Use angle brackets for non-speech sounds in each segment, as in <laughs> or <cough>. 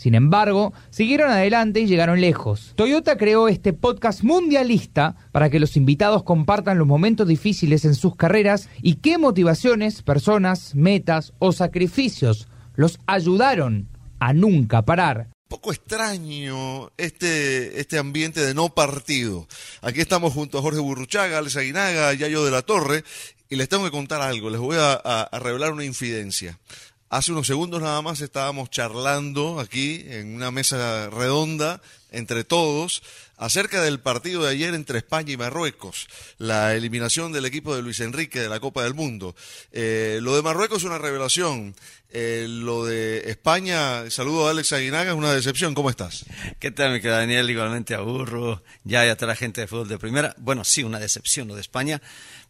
Sin embargo, siguieron adelante y llegaron lejos. Toyota creó este podcast mundialista para que los invitados compartan los momentos difíciles en sus carreras y qué motivaciones, personas, metas o sacrificios los ayudaron a nunca parar poco extraño este, este ambiente de no partido. Aquí estamos junto a Jorge Burruchaga, Alex Aguinaga, Yayo de la Torre, y les tengo que contar algo, les voy a, revelar una infidencia. Hace unos segundos nada más estábamos charlando aquí en una mesa redonda entre todos acerca del partido de ayer entre España y Marruecos, la eliminación del equipo de Luis Enrique de la Copa del Mundo. Eh, lo de Marruecos es una revelación. Eh, lo de España, saludo a Alex Aguinaga, es una decepción. ¿Cómo estás? ¿Qué tal, mi Daniel? Igualmente a Burro, ya y a toda la gente de fútbol de primera. Bueno, sí, una decepción lo de España,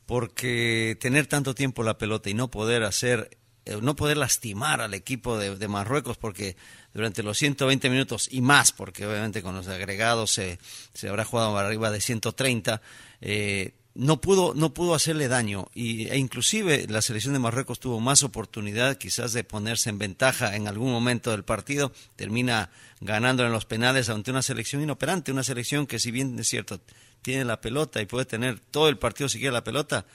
porque tener tanto tiempo la pelota y no poder hacer eh, no poder lastimar al equipo de, Marruecos porque durante los 120 minutos y más, porque obviamente con los agregados se, se habrá jugado arriba de 130, eh, no pudo no pudo hacerle daño. Y, e inclusive la selección de Marruecos tuvo más oportunidad quizás de ponerse en ventaja en algún momento del partido. Termina ganando en los penales ante una selección inoperante una selección que si bien es cierto tiene la pelota y puede tener todo el partido si quiere la pelota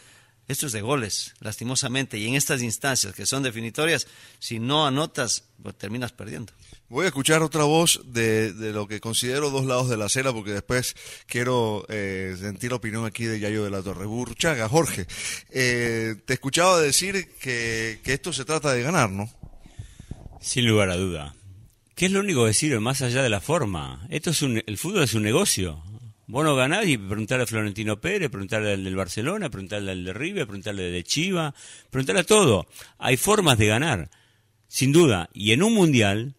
esto es de goles, lastimosamente, y en estas instancias que son definitorias, si no anotas, pues terminas perdiendo. Voy a escuchar otra voz de, lo que considero dos lados de la acera, porque después quiero eh, sentir la opinión aquí de Yayo de la Torre. Burchaga, Jorge, eh, te escuchaba decir que, que, esto se trata de ganar, ¿no? Sin lugar a duda. ¿Qué es lo único que sirve más allá de la forma? Esto es un, el fútbol es un negocio. Vos no ganás y preguntarle a Florentino Pérez, preguntarle al del Barcelona, preguntarle al de River, preguntarle al de Chiva, preguntarle a todo. Hay formas de ganar, sin duda. Y en un mundial,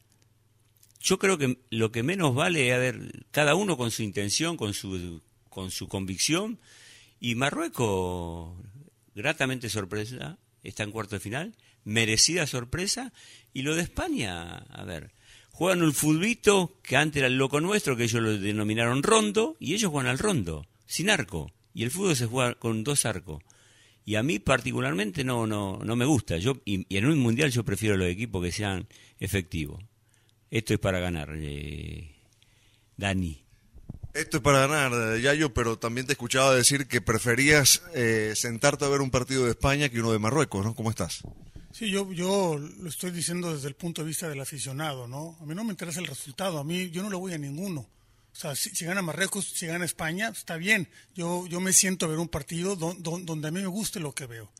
yo creo que lo que menos vale es haber cada uno con su intención, con su, con su convicción. Y Marruecos, gratamente sorpresa, está en cuarto de final, merecida sorpresa. Y lo de España, a ver, juegan un fulbito que antes era el loco nuestro, que ellos lo denominaron rondo, y ellos juegan al rondo, sin arco. Y el fútbol se juega con dos arcos. Y a mí particularmente no, no, no me gusta. Yo, y, en un mundial yo prefiero los equipos que sean efectivos. Esto es para ganar, eh, Dani. Esto es para ganar, Yayo, pero también te escuchaba decir que preferías eh, sentarte a ver un partido de España que uno de Marruecos, ¿no? ¿Cómo estás? Sí, yo, yo lo estoy diciendo desde el punto de vista del aficionado, ¿no? A mí no me interesa el resultado, a mí yo no le voy a ninguno. O sea, si, gana Marruecos, si gana España, está bien. Yo, yo me siento a ver un partido donde a mí me guste lo que veo.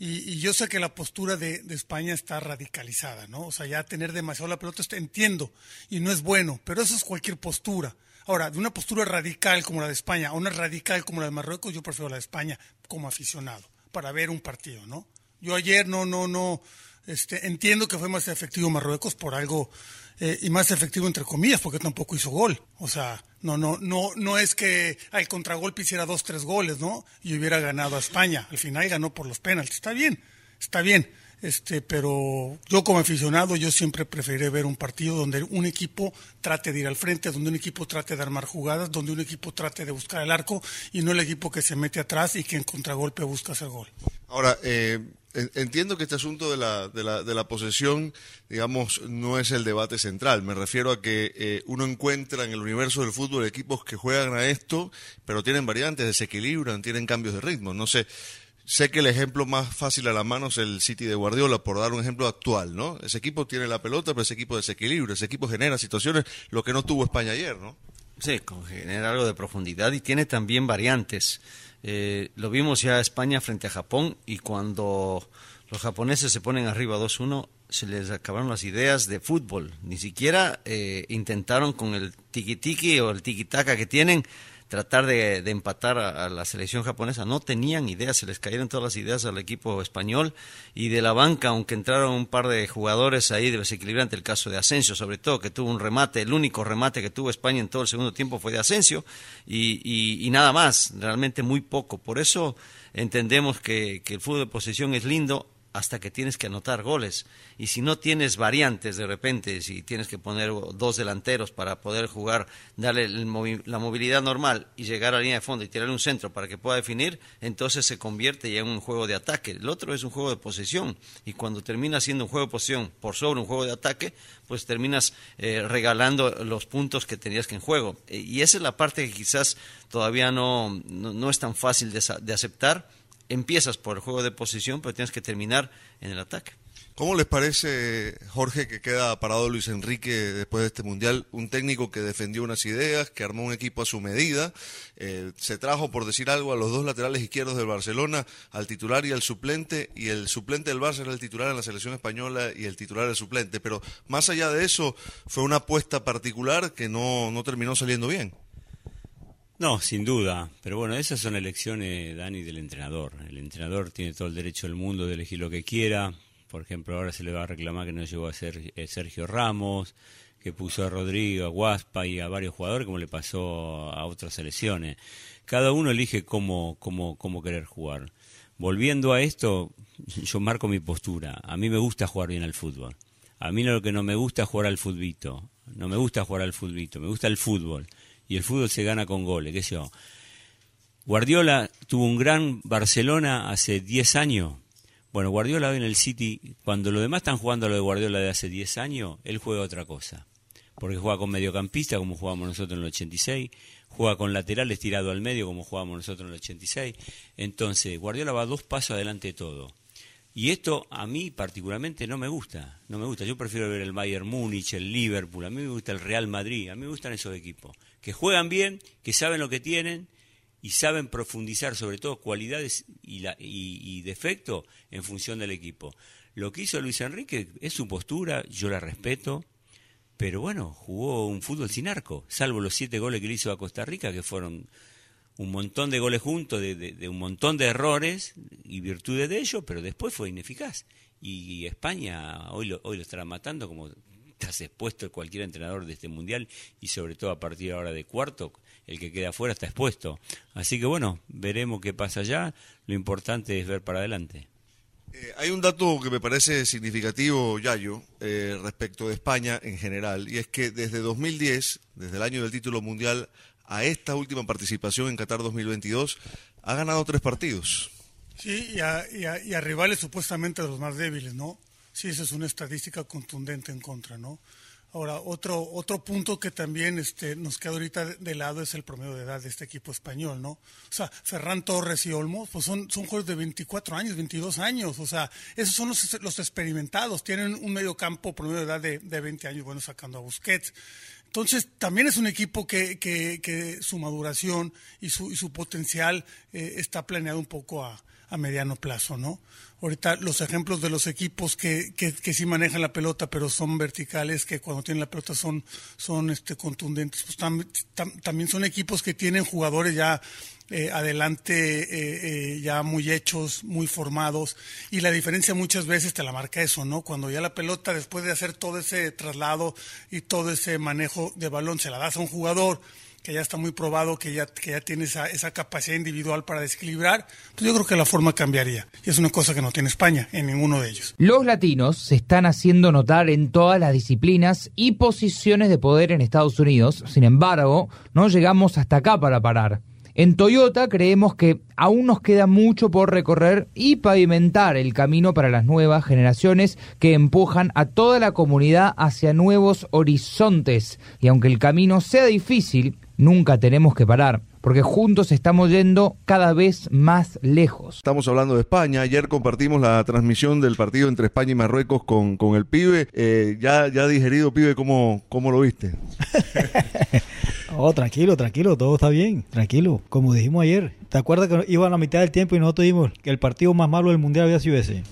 Y, yo sé que la postura de, España está radicalizada, ¿no? O sea, ya tener demasiado la pelota, entiendo, y no es bueno, pero eso es cualquier postura. Ahora, de una postura radical como la de España a una radical como la de Marruecos, yo prefiero la de España como aficionado, para ver un partido, ¿no? Yo ayer no, no, no, este, entiendo que fue más efectivo Marruecos por algo, eh, y más efectivo entre comillas, porque tampoco hizo gol. O sea, no, no, no, no es que al contragolpe hiciera dos, tres goles, ¿no? Y hubiera ganado a España. Al final ganó por los penaltis. Está bien, está bien. Este, pero yo como aficionado, yo siempre preferiré ver un partido donde un equipo trate de ir al frente, donde un equipo trate de armar jugadas, donde un equipo trate de buscar el arco y no el equipo que se mete atrás y que en contragolpe busca hacer gol. Ahora, eh, entiendo que este asunto de la, de la, de la posesión, digamos, no es el debate central. Me refiero a que eh, uno encuentra en el universo del fútbol equipos que juegan a esto, pero tienen variantes, desequilibran, tienen cambios de ritmo. No sé, sé que el ejemplo más fácil a la mano es el City de Guardiola, por dar un ejemplo actual, ¿no? Ese equipo tiene la pelota, pero ese equipo desequilibra, ese equipo genera situaciones, lo que no tuvo España ayer, ¿no? Sí, genera algo de profundidad y tiene también variantes. Eh, lo vimos ya España frente a Japón y cuando los japoneses se ponen arriba 2-1 se les acabaron las ideas de fútbol. Ni siquiera eh, intentaron con el tiki-tiki o el tiki-taka que tienen tratar de, empatar a, la selección japonesa. No tenían ideas, se les cayeron todas las ideas al equipo español y de la banca, aunque entraron un par de jugadores ahí de desequilibrante, el caso de Asensio, sobre todo, que tuvo un remate, el único remate que tuvo España en todo el segundo tiempo fue de Asensio y, nada más, realmente muy poco. Por eso entendemos que, que el fútbol de posesión es lindo, hasta que tienes que anotar goles. Y si no tienes variantes de repente, si tienes que poner dos delanteros para poder jugar, darle la movilidad normal y llegar a la línea de fondo y tirarle un centro para que pueda definir, entonces se convierte ya en un juego de ataque. El otro es un juego de posesión. Y cuando termina siendo un juego de posesión por sobre un juego de ataque, pues terminas eh, regalando los puntos que tenías que en juego. Eh, y esa es la parte que quizás todavía no, no, es tan fácil de aceptar empiezas por el juego de posición, pero tienes que terminar en el ataque. ¿Cómo les parece, Jorge, que queda parado Luis Enrique después de este Mundial? Un técnico que defendió unas ideas, que armó un equipo a su medida, eh, se trajo, por decir algo, a los dos laterales izquierdos del Barcelona, al titular y al suplente, y el suplente del Barça era el titular en la selección española y el titular el suplente. Pero más allá de eso, fue una apuesta particular que no, no terminó saliendo bien. No, sin duda. Pero bueno, esas son elecciones, Dani, del entrenador. El entrenador tiene todo el derecho del mundo de elegir lo que quiera. Por ejemplo, ahora se le va a reclamar que no llegó a ser eh, Sergio Ramos, que puso a Rodrigo, a Guaspa y a varios jugadores, como le pasó a otras selecciones. Cada uno elige cómo, cómo, cómo querer jugar. Volviendo a esto, yo marco mi postura. A mí me gusta jugar bien al fútbol. A mí lo que no me gusta es jugar al futbito. No me gusta jugar al futbito, me gusta el fútbol y el fútbol se gana con goles, qué sé yo. Guardiola tuvo un gran Barcelona hace 10 años. Bueno, Guardiola hoy en el City, cuando los demás están jugando lo de Guardiola de hace 10 años, él juega otra cosa. Porque juega con mediocampista, como jugábamos nosotros en el 86, juega con laterales tirado al medio, como jugábamos nosotros en el 86. Entonces, Guardiola va dos pasos adelante de todo. Y esto a mí particularmente no me gusta, no me gusta. Yo prefiero ver el Bayern Múnich, el Liverpool, a mí me gusta el Real Madrid, a mí me gustan esos equipos que juegan bien, que saben lo que tienen y saben profundizar sobre todo cualidades y, y, defectos en función del equipo. Lo que hizo Luis Enrique es su postura, yo la respeto, pero bueno, jugó un fútbol sin arco, salvo los siete goles que le hizo a Costa Rica, que fueron un montón de goles juntos, de, un montón de errores y virtudes de ellos, pero después fue ineficaz. Y, España hoy lo, hoy lo estará matando como estás expuesto cualquier entrenador de este mundial y sobre todo a partir ahora de cuarto, el que queda afuera está expuesto. Así que bueno, veremos qué pasa allá. Lo importante es ver para adelante. Eh, hay un dato que me parece significativo, Yayo, eh, respecto de España en general, y es que desde 2010, desde el año del título mundial, a esta última participación en Qatar 2022, ha ganado tres partidos. Sí, y a, y a rivales supuestamente los más débiles, ¿no? Sí, esa es una estadística contundente en contra, ¿no? Ahora, otro, otro punto que también este, nos queda ahorita de, lado es el promedio de edad de este equipo español, ¿no? O sea, Ferran Torres y Olmo, pues son, son jugadores de 24 años, 22 años, o sea, esos son los, los experimentados, tienen un medio campo promedio de edad de, de 20 años, bueno, sacando a Busquets. Entonces, también es un equipo que, que, que su maduración y su, y su potencial eh, está planeado un poco a, a mediano plazo, ¿no? Ahorita los ejemplos de los equipos que, que, que, sí manejan la pelota, pero son verticales, que cuando tienen la pelota son, son este, contundentes, pues también son equipos que tienen jugadores ya eh, adelante, eh, eh, ya muy hechos, muy formados, y la diferencia muchas veces te la marca eso, ¿no? Cuando ya la pelota, después de hacer todo ese traslado y todo ese manejo de balón, se la das a un jugador, que ya está muy probado, que ya, que ya tiene esa, esa capacidad individual para desequilibrar, pues yo creo que la forma cambiaría. Y es una cosa que no tiene España en ninguno de ellos. Los latinos se están haciendo notar en todas las disciplinas y posiciones de poder en Estados Unidos. Sin embargo, no llegamos hasta acá para parar. En Toyota creemos que aún nos queda mucho por recorrer y pavimentar el camino para las nuevas generaciones que empujan a toda la comunidad hacia nuevos horizontes. Y aunque el camino sea difícil, nunca tenemos que parar, porque juntos estamos yendo cada vez más lejos. Estamos hablando de España, ayer compartimos la transmisión del partido entre España y Marruecos con, con el pibe, eh, ya, ya digerido pibe, ¿cómo, cómo lo viste? <laughs> Oh, tranquilo, tranquilo, todo está bien, tranquilo. Como dijimos ayer, ¿te acuerdas que iba a la mitad del tiempo y nosotros dijimos que el partido más malo del mundial había sido ese?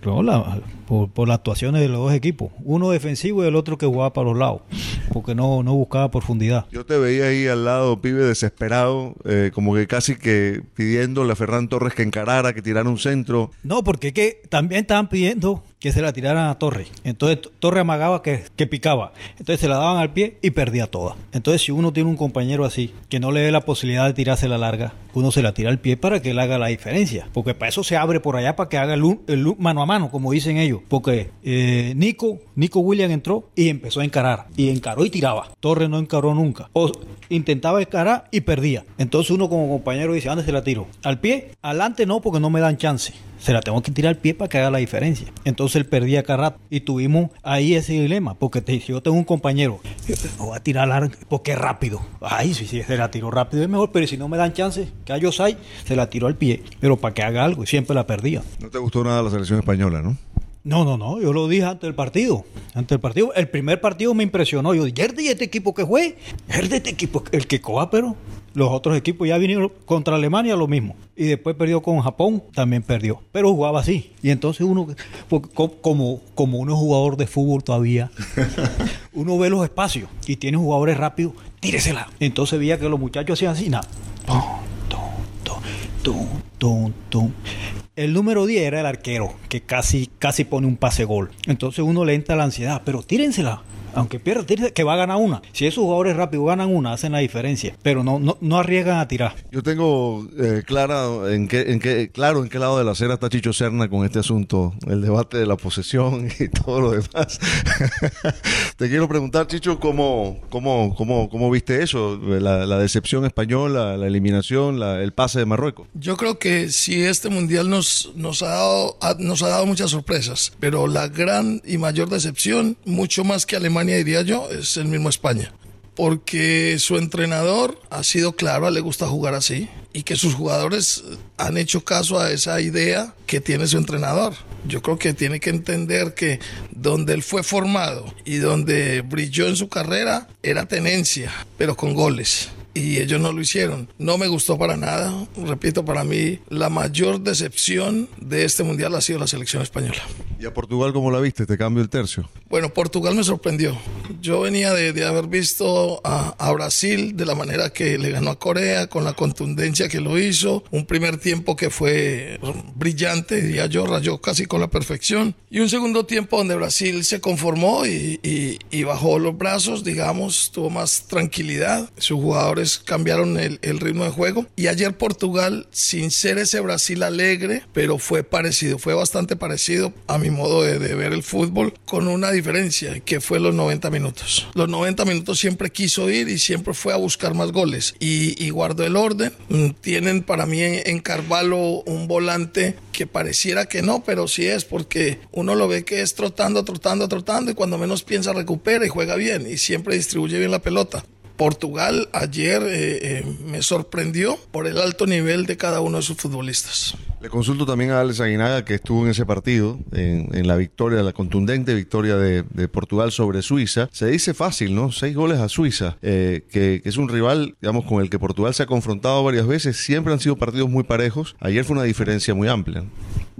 por, por, las actuaciones de los dos equipos, uno defensivo y el otro que jugaba para los lados, porque no, no buscaba profundidad. Yo te veía ahí al lado, pibe desesperado, eh, como que casi que pidiéndole a Ferran Torres que encarara, que tirara un centro. No, porque que también estaban pidiendo que se la tiraran a Torre. Entonces Torre amagaba que, que, picaba. Entonces se la daban al pie y perdía toda. Entonces si uno tiene un compañero así, que no le dé la posibilidad de tirarse la larga, uno se la tira al pie para que él haga la diferencia. Porque para eso se abre por allá, para que haga el, el mano a mano, como dicen ellos. Porque eh, Nico, Nico William entró y empezó a encarar. Y encaró y tiraba. Torre no encaró nunca. O intentaba encarar y perdía. Entonces uno como compañero dice, ¿dónde se la tiro? ¿Al pie? Adelante no, porque no me dan chance se la tengo que tirar al pie para que haga la diferencia. Entonces él perdía cada rato y tuvimos ahí ese dilema, porque si yo tengo un compañero, voy a tirar largo porque es rápido. Ay, si, se la tiro rápido es mejor, pero si no me dan chance, que a Yosai, se la tiro al pie, pero para que haga algo y siempre la perdía. No te gustó nada la selección española, ¿no? No, no, no, yo lo dije antes del partido. Antes del partido, el primer partido me impresionó. Yo dije, ¿y este equipo que fue? ¿Es de este equipo el que coja, pero los otros equipos ya vinieron contra Alemania lo mismo. Y después perdió con Japón, también perdió. Pero jugaba así. Y entonces uno, como, como uno es jugador de fútbol todavía, <laughs> uno ve los espacios y tiene jugadores rápidos, tíresela. Entonces veía que los muchachos hacían así, nada. El número 10 era el arquero, que casi, casi pone un pase gol. Entonces uno le entra la ansiedad, pero tírensela aunque pierda, que va a ganar una. Si esos jugadores rápidos ganan una, hacen la diferencia, pero no, no, no arriesgan a tirar. Yo tengo eh, clara en qué, en qué, claro en qué lado de la acera está Chicho Serna con este asunto, el debate de la posesión <laughs> y todo lo demás. <laughs> Te quiero preguntar, Chicho, ¿cómo, cómo, cómo, cómo viste eso? La, decepción española, la eliminación, el pase de Marruecos. Yo creo que si este mundial nos, nos, ha dado, nos ha dado muchas sorpresas, pero la gran y mayor decepción, mucho más que Alemania, diría yo, es el mismo España. Porque su entrenador ha sido claro, le gusta jugar así y que sus jugadores han hecho caso a esa idea que tiene su entrenador. Yo creo que tiene que entender que donde él fue formado y donde brilló en su carrera era tenencia, pero con goles y ellos no lo hicieron. No me gustó para nada. Repito, para mí la mayor decepción de este mundial ha sido la selección española. ¿Y a Portugal cómo la viste? ¿Te cambio el tercio? Bueno, Portugal me sorprendió. Yo venía de, haber visto a, a, Brasil de la manera que le ganó a Corea, con la contundencia que lo hizo. Un primer tiempo que fue brillante, diría yo, rayó casi con la perfección. Y un segundo tiempo donde Brasil se conformó y, y, y bajó los brazos, digamos, tuvo más tranquilidad. Sus jugadores cambiaron el, ritmo de juego. Y ayer Portugal, sin ser ese Brasil alegre, pero fue parecido, fue bastante parecido a mi modo de, ver el fútbol, con una diferencia, que fue los 90 minutos. Los 90 minutos siempre quiso ir y siempre fue a buscar más goles. Y, guardó el orden. Mm, tienen para mí en, en Carvalho un volante que pareciera que no, pero sí es porque uno lo ve que es trotando, trotando, trotando y cuando menos piensa recupera y juega bien y siempre distribuye bien la pelota. Portugal ayer eh, eh, me sorprendió por el alto nivel de cada uno de sus futbolistas. Le consulto también a Alex Aguinaga, que estuvo en ese partido, en, la victoria, la contundente victoria de, Portugal sobre Suiza. Se dice fácil, ¿no? Seis goles a Suiza, eh, que, es un rival, digamos, con el que Portugal se ha confrontado varias veces. Siempre han sido partidos muy parejos. Ayer fue una diferencia muy amplia.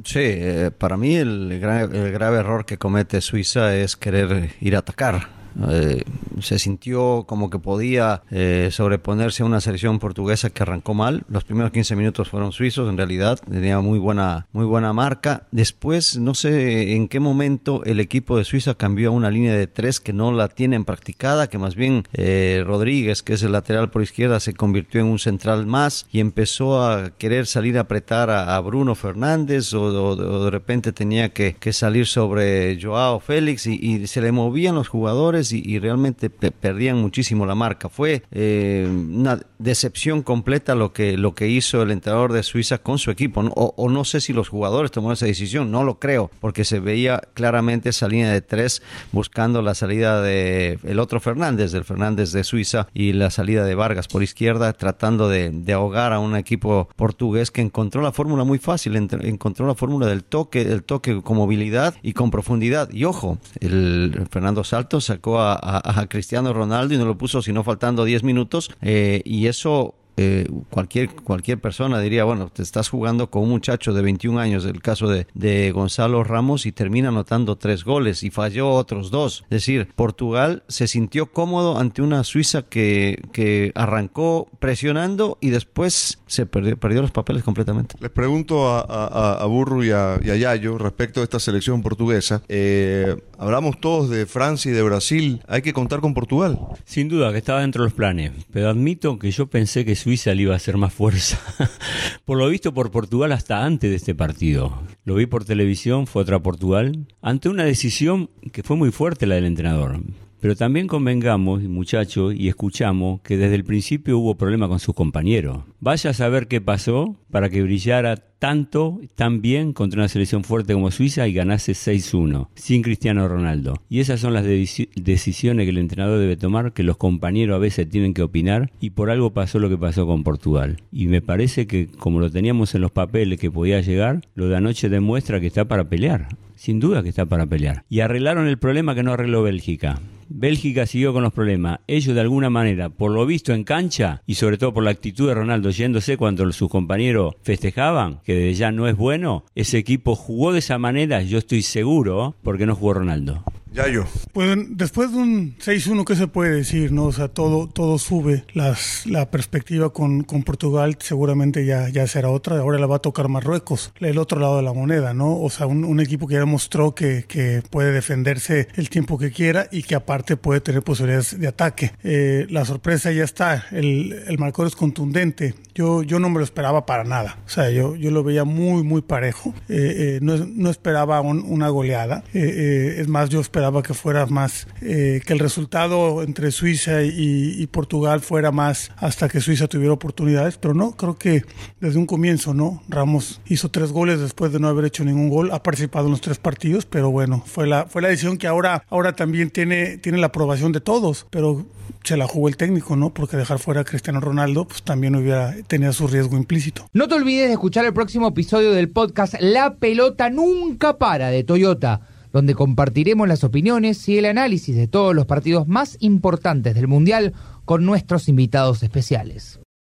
Sí, para mí el, el grave error que comete Suiza es querer ir a atacar eh, se sintió como que podía eh, sobreponerse a una selección portuguesa que arrancó mal. Los primeros 15 minutos fueron suizos, en realidad tenía muy buena, muy buena marca. Después, no sé en qué momento el equipo de Suiza cambió a una línea de tres que no la tienen practicada, que más bien eh, Rodríguez, que es el lateral por izquierda, se convirtió en un central más y empezó a querer salir a apretar a, Bruno Fernández o, de repente tenía que, salir sobre Joao Félix y se le movían los jugadores y, realmente perdían muchísimo la marca. Fue eh, una decepción completa lo que, lo que hizo el entrenador de Suiza con su equipo. O, no sé si los jugadores tomaron esa decisión, no lo creo, porque se veía claramente esa línea de tres buscando la salida de el otro Fernández, del Fernández de Suiza, y la salida de Vargas por izquierda, tratando de, ahogar a un equipo portugués que encontró la fórmula muy fácil, encontró la fórmula del toque, el toque con movilidad y con profundidad. Y ojo, el Fernando Salto sacó a, Cristiano Ronaldo y no lo puso sino faltando 10 minutos eh, y eso eh, cualquier, cualquier persona diría, bueno, te estás jugando con un muchacho de 21 años, el caso de, de Gonzalo Ramos, y termina anotando tres goles y falló otros dos. Es decir, Portugal se sintió cómodo ante una Suiza que, que arrancó presionando y después se perdió, perdió los papeles completamente. Les pregunto a, a, Burru y a, y a, Yayo respecto a esta selección portuguesa. Eh, hablamos todos de Francia y de Brasil. ¿Hay que contar con Portugal? Sin duda que estaba dentro de los planes, pero admito que yo pensé que Suiza le iba a hacer más fuerza. <laughs> por lo visto por Portugal hasta antes de este partido. Lo vi por televisión, fue otra Portugal, ante una decisión que fue muy fuerte la del entrenador. Pero también convengamos, muchachos, y escuchamos que desde el principio hubo problema con sus compañeros. Vaya a saber qué pasó para que brillara tanto, tan bien contra una selección fuerte como Suiza y ganase 6-1, sin Cristiano Ronaldo. Y esas son las decisiones que el entrenador debe tomar, que los compañeros a veces tienen que opinar, y por algo pasó lo que pasó con Portugal. Y me parece que, como lo teníamos en los papeles que podía llegar, lo de anoche demuestra que está para pelear. Sin duda que está para pelear. Y arreglaron el problema que no arregló Bélgica. Bélgica siguió con los problemas. Ellos de alguna manera, por lo visto en cancha y sobre todo por la actitud de Ronaldo yéndose cuando sus compañeros festejaban, que desde ya no es bueno, ese equipo jugó de esa manera, yo estoy seguro, porque no jugó Ronaldo. Yayo. Pues después de un 6-1, ¿qué se puede decir? no O sea, todo, todo sube. Las, la perspectiva con, con, Portugal seguramente ya, ya será otra. Ahora la va a tocar Marruecos, el otro lado de la moneda, ¿no? O sea, un, un equipo que ya demostró que, que, puede defenderse el tiempo que quiera y que aparte puede tener posibilidades de ataque. Eh, la sorpresa ya está. El, el marcador es contundente. Yo, yo no me lo esperaba para nada. O sea, yo, yo lo veía muy, muy parejo. Eh, eh, no, no, esperaba un, una goleada. es más, yo esperaba que fuera más, eh, que el resultado entre Suiza y, y, Portugal fuera más hasta que Suiza tuviera oportunidades, pero no, creo que desde un comienzo, ¿no? Ramos hizo tres goles después de no haber hecho ningún gol, ha participado en los tres partidos, pero bueno, fue la, fue la decisión que ahora, ahora también tiene, tiene la aprobación de todos, pero se la jugó el técnico, ¿no? Porque dejar fuera a Cristiano Ronaldo, pues también hubiera tenía su riesgo implícito. No te olvides de escuchar el próximo episodio del podcast La pelota nunca para de Toyota donde compartiremos las opiniones y el análisis de todos los partidos más importantes del Mundial con nuestros invitados especiales.